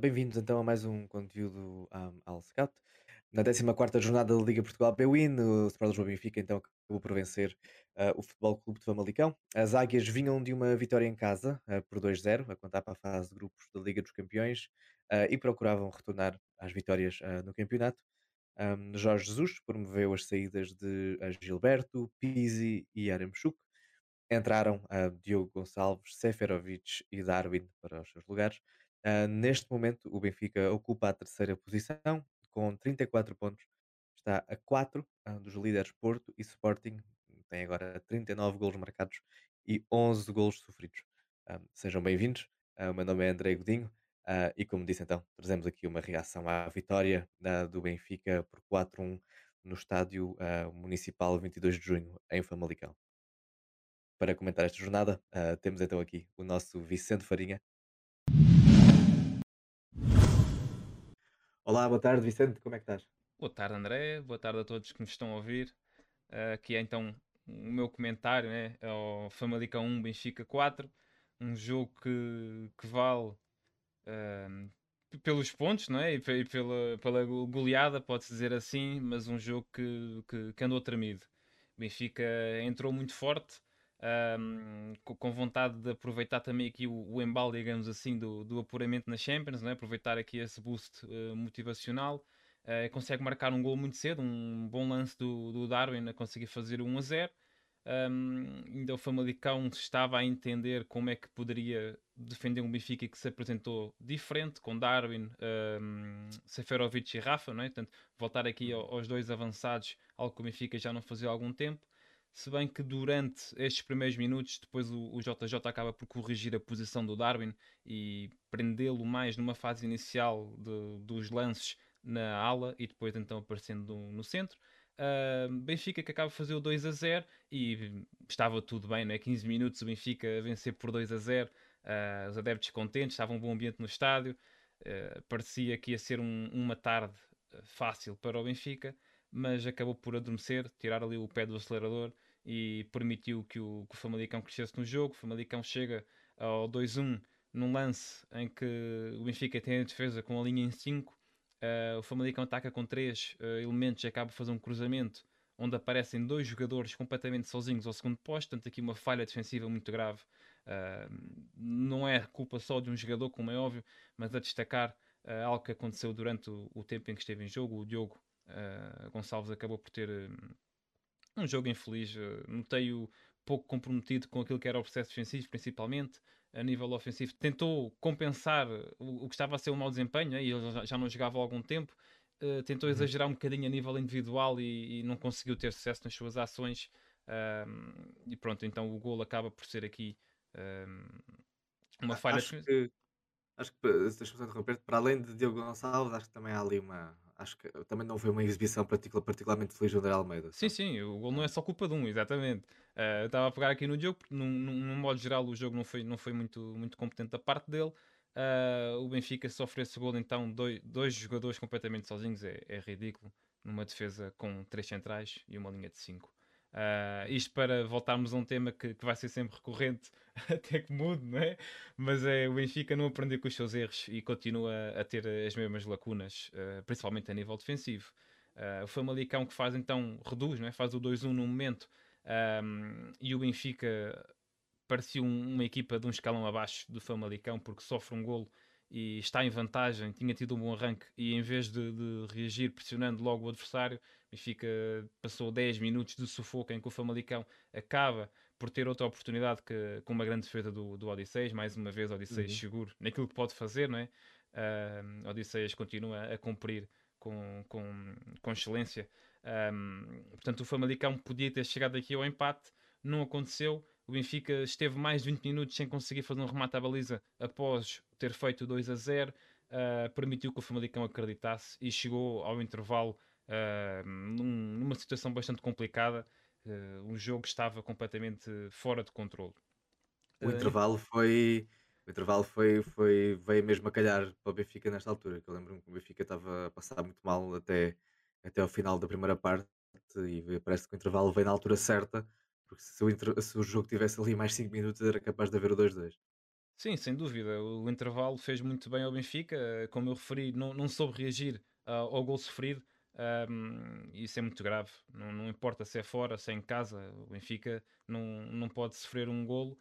Bem-vindos então a mais um conteúdo um, ao Scout. Na 14ª jornada da Liga Portugal P-Win, o Sport Lisboa Benfica então acabou por vencer ah, o Futebol Clube de Famalicão. As Águias vinham de uma vitória em casa ah, por 2-0, a contar para a fase de grupos da Liga dos Campeões ah, e procuravam retornar às vitórias no campeonato. Um, Jorge Jesus promoveu as saídas de Gilberto, Pizzi e Aramchuk entraram Diogo Gonçalves, Seferovic e Darwin para os seus lugares. Ah, neste momento, o Benfica ocupa a terceira posição com 34 pontos. Está a 4 ah, dos líderes Porto e Sporting. Tem agora 39 golos marcados e 11 golos sofridos. Ah, sejam bem-vindos. O meu nome é André Godinho. e como disse então, trazemos aqui uma reação à vitória ah, do Benfica por 4-1 no estádio municipal 22 de junho, em Famalicão. Para comentar esta jornada, ah, temos então aqui o nosso Vicente Farinha. Olá, boa tarde, Vicente, como é que estás? Boa tarde, André. Boa tarde a todos que nos estão a ouvir. Ah, aqui é então o meu comentário né, ao Famalicão 1, Benfica 4. Um jogo que, que vale p- pelos pontos não é? e, e pela, pela go- goleada, pode-se dizer assim, mas um jogo que, que, que andou tremido. Benfica entrou muito forte, co- com vontade de aproveitar também aqui o, o embalo, digamos assim, do, do apuramento na Champions, não é? aproveitar aqui esse boost eh, motivacional. Eh, consegue marcar um gol muito cedo, um bom lance do, do Darwin a conseguir fazer o 1 a 0. Um, ainda o Famalicão estava a entender como é que poderia defender um Benfica que se apresentou diferente, com Darwin, um, Seferovic e Rafa, não é? Portanto, voltar aqui ao- aos dois avançados, algo que o Benfica já não fazia há algum tempo. Se bem que durante estes primeiros minutos, depois o, o JJ acaba por corrigir a posição do Darwin e prendê-lo mais numa fase inicial de- dos lances na ala e depois então aparecendo no, no centro. Uh, Benfica que acaba de fazer o 2 a 0 e estava tudo bem, né? 15 minutos o Benfica a vencer por 2 a 0, uh, os adeptos contentes, estava um bom ambiente no estádio, uh, parecia que ia ser um- uma tarde fácil para o Benfica, mas acabou por adormecer, tirar ali o pé do acelerador e permitiu que o, que o Famalicão crescesse no jogo. O Famalicão chega ao 2-1 num lance em que o Benfica tem a defesa com a linha em 5 Uh, o Famalicão ataca com três uh, elementos e acaba por fazer um cruzamento onde aparecem dois jogadores completamente sozinhos ao segundo posto, portanto aqui uma falha defensiva muito grave. Uh, não é culpa só de um jogador, como é óbvio, mas a destacar uh, algo que aconteceu durante o, o, tempo em que esteve em jogo. O Diogo Gonçalves acabou por ter um jogo infeliz. Notei-o pouco comprometido com aquilo que era o processo defensivo, principalmente a nível ofensivo. Tentou compensar o, o que estava a ser um mau desempenho, né? e ele já, não jogava há algum tempo. Uh, tentou Uhum. exagerar um bocadinho a nível individual e, e não conseguiu ter sucesso nas suas ações. Um, e pronto, então o gol acaba por ser aqui um, uma falha. Acho que, acho que, deixa-me interromper, para além de Diogo Gonçalves, acho que também há ali uma, acho que também não foi uma exibição particular, particularmente feliz do André Almeida, Sim, sabes? sim, o gol não é só culpa de um, exatamente. Uh, eu estava a pegar aqui no jogo, porque num, num, num modo geral o jogo não foi, não foi muito, muito competente da parte dele. Uh, o Benfica sofre esse gol, então dois, dois jogadores completamente sozinhos é, é ridículo. Numa defesa com três centrais e uma linha de cinco. Uh, isto para voltarmos a um tema que, que vai ser sempre recorrente, até que mude, não é? Mas é, o Benfica não aprendeu com os seus erros e continua a ter as mesmas lacunas, uh, principalmente a nível defensivo. Uh, o Famalicão que faz então, reduz, não é? faz o 2-1 no momento um, e o Benfica parecia um, uma equipa de um escalão abaixo do Famalicão porque sofre um golo e está em vantagem, tinha tido um bom arranque e em vez de, de reagir pressionando logo o adversário, Benfica passou 10 minutos de sufoco em que o Famalicão acaba por ter outra oportunidade que, com uma grande defesa do, do Odisseias, mais uma vez Odisseias uhum. seguro naquilo que pode fazer, não é? Uh, Odisseias continua a cumprir com, com, com excelência. Um, portanto, o Famalicão podia ter chegado aqui ao empate, não aconteceu. O Benfica esteve mais de 20 minutos sem conseguir fazer um remate à baliza após ter feito 2 a 0. Uh, permitiu que o Famalicão acreditasse e chegou ao intervalo uh, num, numa situação bastante complicada. Uh, o jogo estava completamente fora de controle. O intervalo foi. O intervalo foi, foi, veio mesmo a calhar para o Benfica nesta altura, que eu lembro-me que o Benfica estava a passar muito mal até, até ao final da primeira parte e parece que o intervalo veio na altura certa, porque se o, se o jogo tivesse ali mais 5 minutos era capaz de haver o 2-2. Sim, sem dúvida. O intervalo fez muito bem ao Benfica. eh, Como eu referi, não, não soube reagir ah, ao gol sofrido. ahm, e isso é muito grave. Não, não importa se é fora, se é em casa. O Benfica não, não pode sofrer um golo.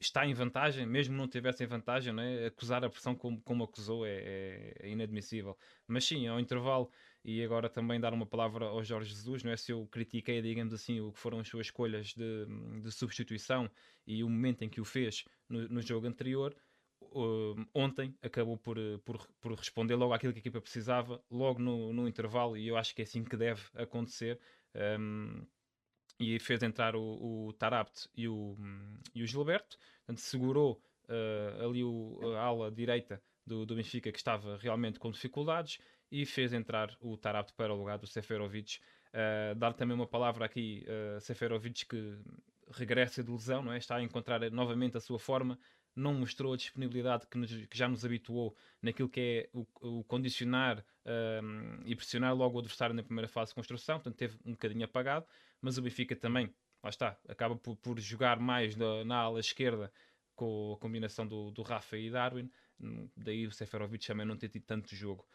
Está em vantagem, mesmo não tivesse em vantagem, é? acusar a pressão como, como acusou é, é- é inadmissível. Mas sim, ao intervalo, e agora também dar uma palavra ao Jorge Jesus, não é? Se eu critiquei, digamos assim, o que foram as suas escolhas de, de substituição e o momento em que o fez no, no jogo anterior, uh, ontem acabou por, por, por responder logo àquilo que a equipa precisava, logo no, no intervalo, e eu acho que é assim que deve acontecer. Um, e fez entrar o, o e o, e o Gilberto, portanto, segurou uh, ali o, a ala direita do, do Benfica que estava realmente com dificuldades e fez entrar o Tarabt para o lugar do Seferovic. Uh, dar também uma palavra aqui, uh, Seferovic que regressa de lesão, não é? está a encontrar novamente a sua forma, não mostrou a disponibilidade que, nos, que já nos habituou naquilo que é o, o condicionar um, e pressionar logo o adversário na primeira fase de construção, portanto teve um bocadinho apagado, mas o Benfica também, lá está, acaba por, por jogar mais na, na, ala esquerda com a combinação do, do Rafa e Darwin, daí o Seferovic também não ter tido tanto jogo.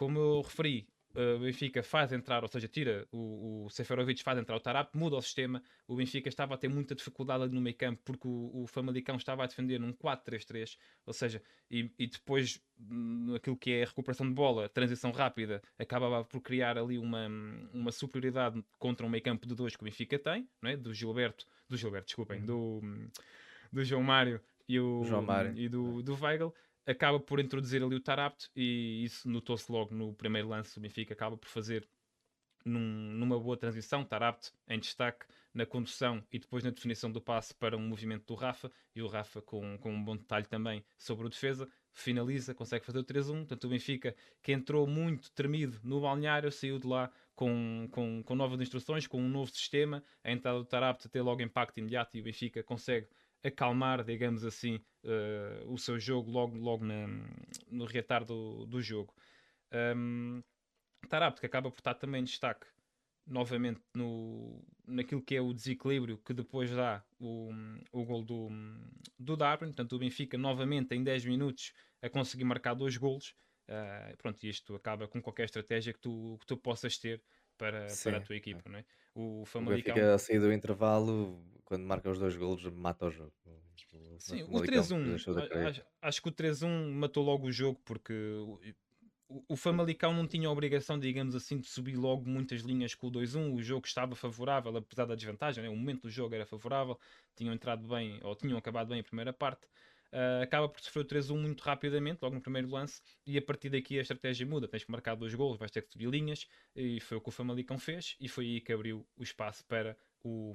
Como eu referi, o Benfica faz entrar, ou seja, tira o, o Seferovic, faz entrar o Tarap, muda o sistema. O Benfica estava a ter muita dificuldade ali no meio campo porque o, o Famalicão estava a defender num 4-3-3, ou seja, e, e depois naquilo que é a recuperação de bola, transição rápida, acabava por criar ali uma, uma superioridade contra um meio campo de dois que o Benfica tem, não é? do Gilberto, do Gilberto, desculpem, do, do João Mário e, o, João Mário. e do, do Weigl acaba por introduzir ali o Tarapt e isso notou-se logo no primeiro lance. O Benfica acaba por fazer num, numa boa transição. Tarapt em destaque na condução e depois na definição do passe para um movimento do Rafa. E o Rafa, com, com um bom detalhe também sobre o defesa, finaliza, consegue fazer o 3-1. Portanto, o Benfica, que entrou muito tremido no balneário, saiu de lá com, com, com novas instruções, com um novo sistema. A entrada do Tarapt tem logo impacto imediato e o Benfica consegue acalmar, digamos assim, uh, o seu jogo logo, logo na, no reatar do, do jogo. Um, Tarapto, que acaba por estar também em destaque novamente no, naquilo que é o desequilíbrio que depois dá o, o gol do, do Darwin. Portanto, o Benfica novamente em 10 minutos a conseguir marcar dois golos. Uh, pronto, isto acaba com qualquer estratégia que tu, que tu possas ter para, para a tua equipa. Não é? O Famalicão... O Benfica a sair do intervalo, quando marca os dois golos, mata o jogo. Sim, o 3-1, acho, acho, que o 3-1 matou logo o jogo porque o, o Famalicão não tinha a obrigação, digamos assim, de subir logo muitas linhas com o 2-1. O jogo estava favorável, apesar da desvantagem, né? o momento do jogo era favorável, tinham entrado bem, ou tinham acabado bem a primeira parte. Uh, acaba por sofrer o 3-1 muito rapidamente, logo no primeiro lance, e a partir daqui a estratégia muda. Tens que marcar dois gols, vais ter que subir linhas, e foi o que o Famalicão fez, e foi aí que abriu o espaço para o,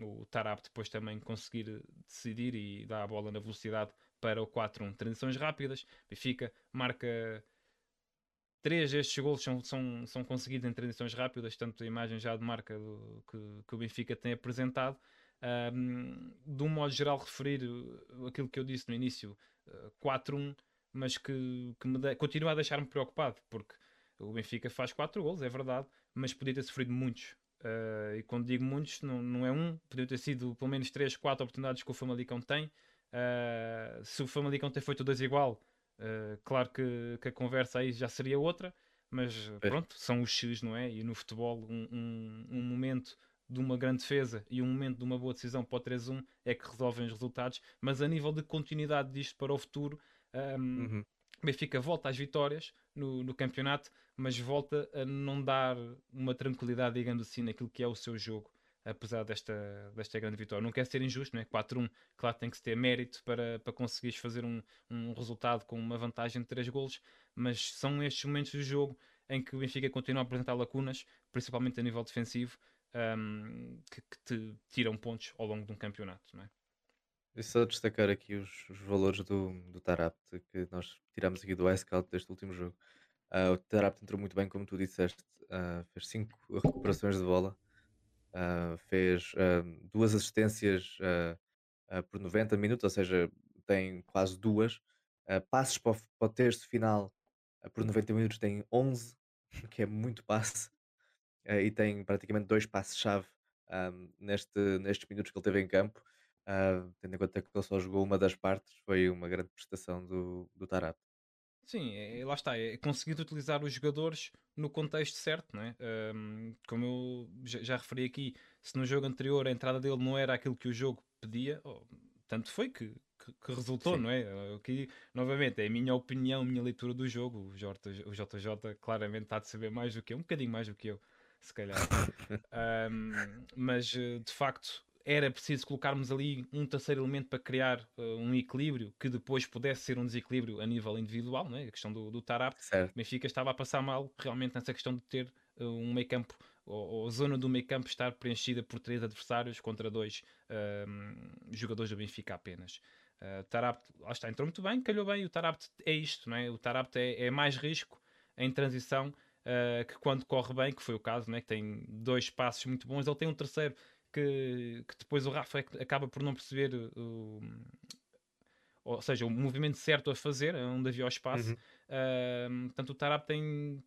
o Tarap depois também conseguir decidir e dar a bola na velocidade para o 4-1. Transições rápidas, Benfica marca. Três destes gols são, são, são conseguidos em transições rápidas, tanto a imagem já de marca do, que, que o Benfica tem apresentado, um, de um modo geral, referir aquilo que eu disse no início, uh, 4-1, mas que, que me de, continua a deixar-me preocupado, porque o Benfica faz 4 gols, é verdade, mas podia ter sofrido muitos. Uh, e quando digo muitos, não, não é um, podia ter sido pelo menos 3, 4 oportunidades que o Famalicão tem. Uh, se o Famalicão ter feito dois igual, uh, claro que, que, a conversa aí já seria outra, mas pronto, são os X, não é? E no futebol, um, um, um momento de uma grande defesa e um momento de uma boa decisão para o 3-1 é que resolvem os resultados, mas a nível de continuidade disto para o futuro, um, uhum. Benfica volta às vitórias no, no, campeonato, mas volta a não dar uma tranquilidade, digamos assim, naquilo que é o seu jogo, apesar desta, desta grande vitória. Não quer ser injusto, não é? 4-1, claro, tem que se ter mérito para, para conseguires fazer um, um resultado com uma vantagem de 3 golos, mas são estes momentos do jogo em que o Benfica continua a apresentar lacunas, principalmente a nível defensivo, um, que, que, te tiram pontos ao longo de um campeonato, não é? E só destacar aqui os, os valores do, do Tarapte que nós tiramos aqui do iScout deste último jogo. Uh, o Tarapte entrou muito bem, como tu disseste, uh, fez 5 recuperações de bola, uh, fez duas assistências por 90 minutos, ou seja, tem quase duas. passes para o, para o terço final por 90 minutos tem 11, que é muito passe uh, e tem praticamente dois passos-chave um, neste, nestes minutos que ele teve em campo. ah, tendo em conta que ele só jogou uma das partes, foi uma grande prestação do, do Tarap. Sim, é, lá está, é conseguir utilizar os jogadores no contexto certo, não é? Ahm, como eu já, já referi aqui, se no jogo anterior a entrada dele não era aquilo que o jogo pedia, oh, tanto foi que, que, que resultou, Sim, não é? Aqui, novamente, é a minha opinião, a minha leitura do jogo. O JJ, o JJ claramente está de saber mais do que eu, um bocadinho mais do que eu, se calhar. Ahm, mas eh, de facto era preciso colocarmos ali um terceiro elemento para criar eh, um equilíbrio que depois pudesse ser um desequilíbrio a nível individual, né? a questão do, do certo, O Benfica estava a passar mal realmente nessa questão de ter eh, um meio campo ou, ou a zona do meio campo estar preenchida por três adversários contra dois ahm, jogadores do Benfica apenas. Uh, Tarapte, lá está, entrou muito bem, calhou bem. O Tarapte é isto, não é? o Tarapte é, é mais risco em transição uh, que quando corre bem, que foi o caso, né? que tem dois passos muito bons, ele tem um terceiro que, que depois o Rafa é acaba por não perceber o, ou seja, o movimento certo a fazer, onde havia o espaço. uhum, Uh, portanto, o Tarap tem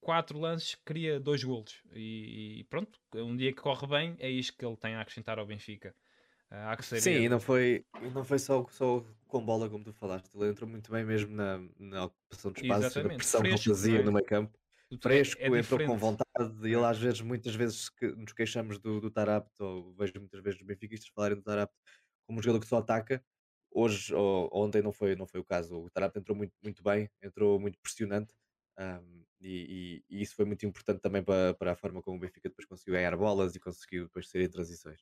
quatro lances, cria dois golos. E, e pronto, um dia que corre bem, é isto que ele tem a acrescentar ao Benfica. Uh, Sim, e saber. não foi, e não foi só, só com bola como tu falaste, ele entrou muito bem mesmo na, na ocupação de espaços e na pressão que ele fazia é? no meio campo. É, é Fresco, entrou com vontade, e ele é? às vezes, muitas vezes que nos queixamos do, do Tarapte, ou vejo muitas vezes os benfiquistas falarem do Tarapte como um jogador que só ataca, hoje ou ontem não foi, não foi o caso. O Tarapte entrou muito, muito bem, entrou muito pressionante, ahm, e, e- e isso foi muito importante também para, para a forma como o Benfica depois conseguiu ganhar bolas e conseguiu depois sair em transições.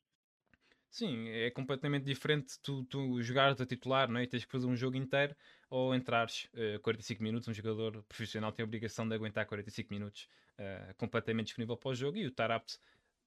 Sim, é completamente diferente tu, tu jogares a titular não é? e tens que fazer um jogo inteiro ou entrares eh, 45 minutos. Um jogador profissional tem a obrigação de aguentar 45 minutos eh, completamente disponível para o jogo e o Tarapte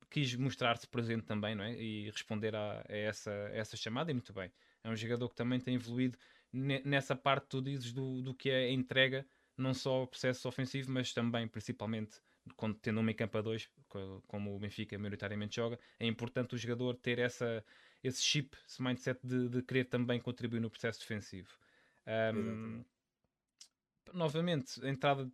quis mostrar-se presente também não é? e responder a, a essa, a essa chamada e muito bem. É um jogador que também tem evoluído ne- nessa parte tu dizes do, do que é a entrega, não só o processo ofensivo, mas também, principalmente, quando tendo um meio campo a dois, co- como o Benfica maioritariamente joga, é importante o jogador ter essa, esse chip, esse mindset de, de querer também contribuir no processo defensivo. Exatamente. novamente, a entrada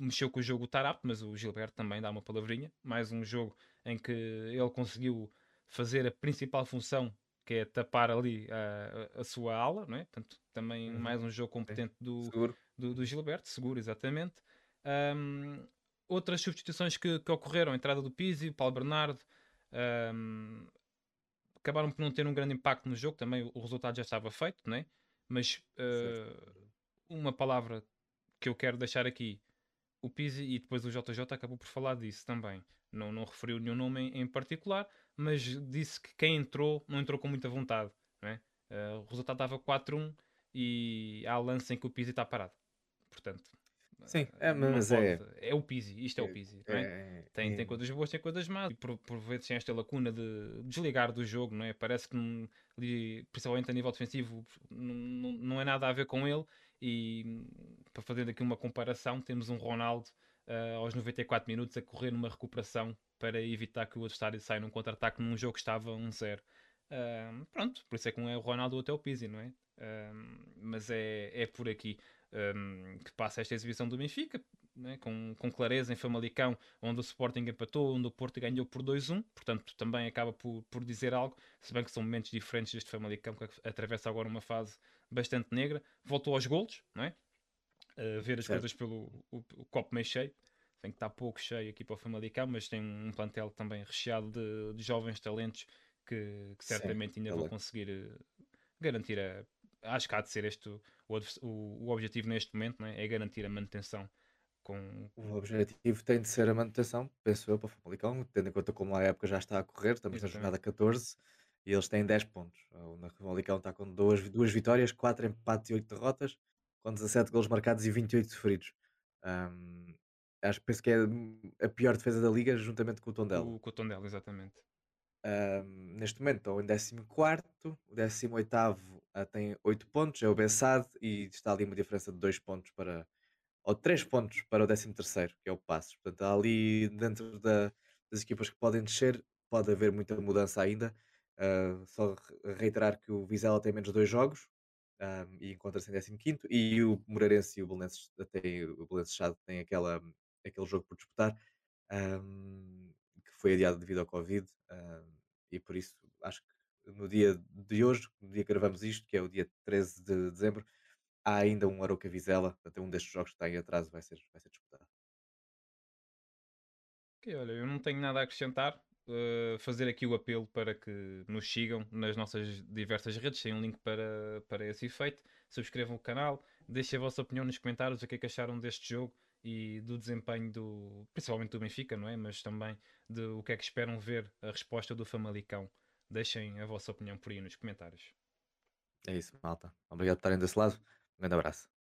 mexeu com o jogo o Tarap, mas o Gilberto também dá uma palavrinha. Mais um jogo em que ele conseguiu fazer a principal função, que é tapar ali a, a- sua ala, não é? Portanto, também Uhum, mais um jogo sim. competente do, do, do Gilberto, seguro, exatamente. Ahm, outras substituições que, que ocorreram, a entrada do Pizzi, o Paulo Bernardo, ahm, acabaram por não ter um grande impacto no jogo, também o, o resultado já estava feito, não é? Mas ah, uma palavra que eu quero deixar aqui, o Pizzi e depois o JJ acabou por falar disso também. Não, não referiu nenhum nome em, em particular, mas disse que quem entrou não entrou com muita vontade. Não é? Ah, o resultado estava 4-1 e há lance em que o Pizzi está parado. Portanto, Sim, é, não mas é, É o Pizzi, isto é o é, Pizzi, não é? é, Tem, tem é- coisas boas, tem coisas más. E por, por vezes tem esta lacuna de desligar do jogo, não é? Parece que, não- principalmente a nível defensivo, não, não, não é nada a ver com ele. E para fazer aqui uma comparação, temos um Ronaldo ah, aos 94 minutos a correr numa recuperação para evitar que o adversário saia num contra-ataque num jogo que estava 1-0. Ah, pronto, por isso é que um é o Ronaldo ou até o Pizzi, não é? Ah, mas é, é por aqui ah, que passa esta exibição do Benfica, né, com, com clareza em Famalicão, onde o Sporting empatou, onde o Porto ganhou por 2-1, portanto também acaba por, por dizer algo, se bem que são momentos diferentes deste Famalicão que atravessa agora uma fase bastante negra, voltou aos golos, não é? A ver as certo. coisas pelo o, o copo meio cheio, tem que estar pouco cheio aqui para o Famalicão, mas tem um plantel também recheado de, de jovens talentos que, que Sim, certamente ainda vão ele é. conseguir eh, garantir a. Acho que há de ser este o, o, o- o objetivo neste momento, é? é garantir a manutenção com, O objetivo tem de ser a manutenção, penso eu, para o Famalicão, tendo em conta como a época já está a correr, estamos na Exatamente. jornada 14 e eles têm 10 pontos. O na- Famalicão está com duas, duas vitórias, 4 empates e 8 derrotas, com 17 golos marcados e 28 sofridos. Ahm, acho que penso que é a pior defesa da liga, juntamente com o Tondela. Com, com o Tondela, exatamente. Ahm, neste momento estão em 14º, o 18º ah, tem 8 pontos, é o Bessade, e está ali uma diferença de 2 pontos para, ou 3 pontos para o 13º, que é o Passos. Portanto, ali dentro da- das equipas que podem descer, pode haver muita mudança ainda. Ah, só re- reiterar que o Vizela tem menos dois jogos ah, e encontra-se em 15º e o Moreirense e o Belenenses, até o têm aquela, aquele jogo por disputar ahm, que foi adiado devido ao Covid, ahm, e por isso acho que no dia de hoje, no dia que gravamos isto, que é o dia 13 de dezembro, há ainda um Aroca Vizela, portanto, é um destes jogos que está em atraso, vai ser, vai ser disputado. Ok, olha, eu não tenho nada a acrescentar. Uh, fazer aqui o apelo para que nos sigam nas nossas diversas redes, tem um link para, para esse efeito. Subscrevam o canal, deixem a vossa opinião nos comentários, o que é que acharam deste jogo e do desempenho do, principalmente do Benfica, não é? Mas também de o que é que esperam ver a resposta do Famalicão. Deixem a vossa opinião por aí nos comentários. É isso, malta. Obrigado por estarem desse lado. Um grande abraço.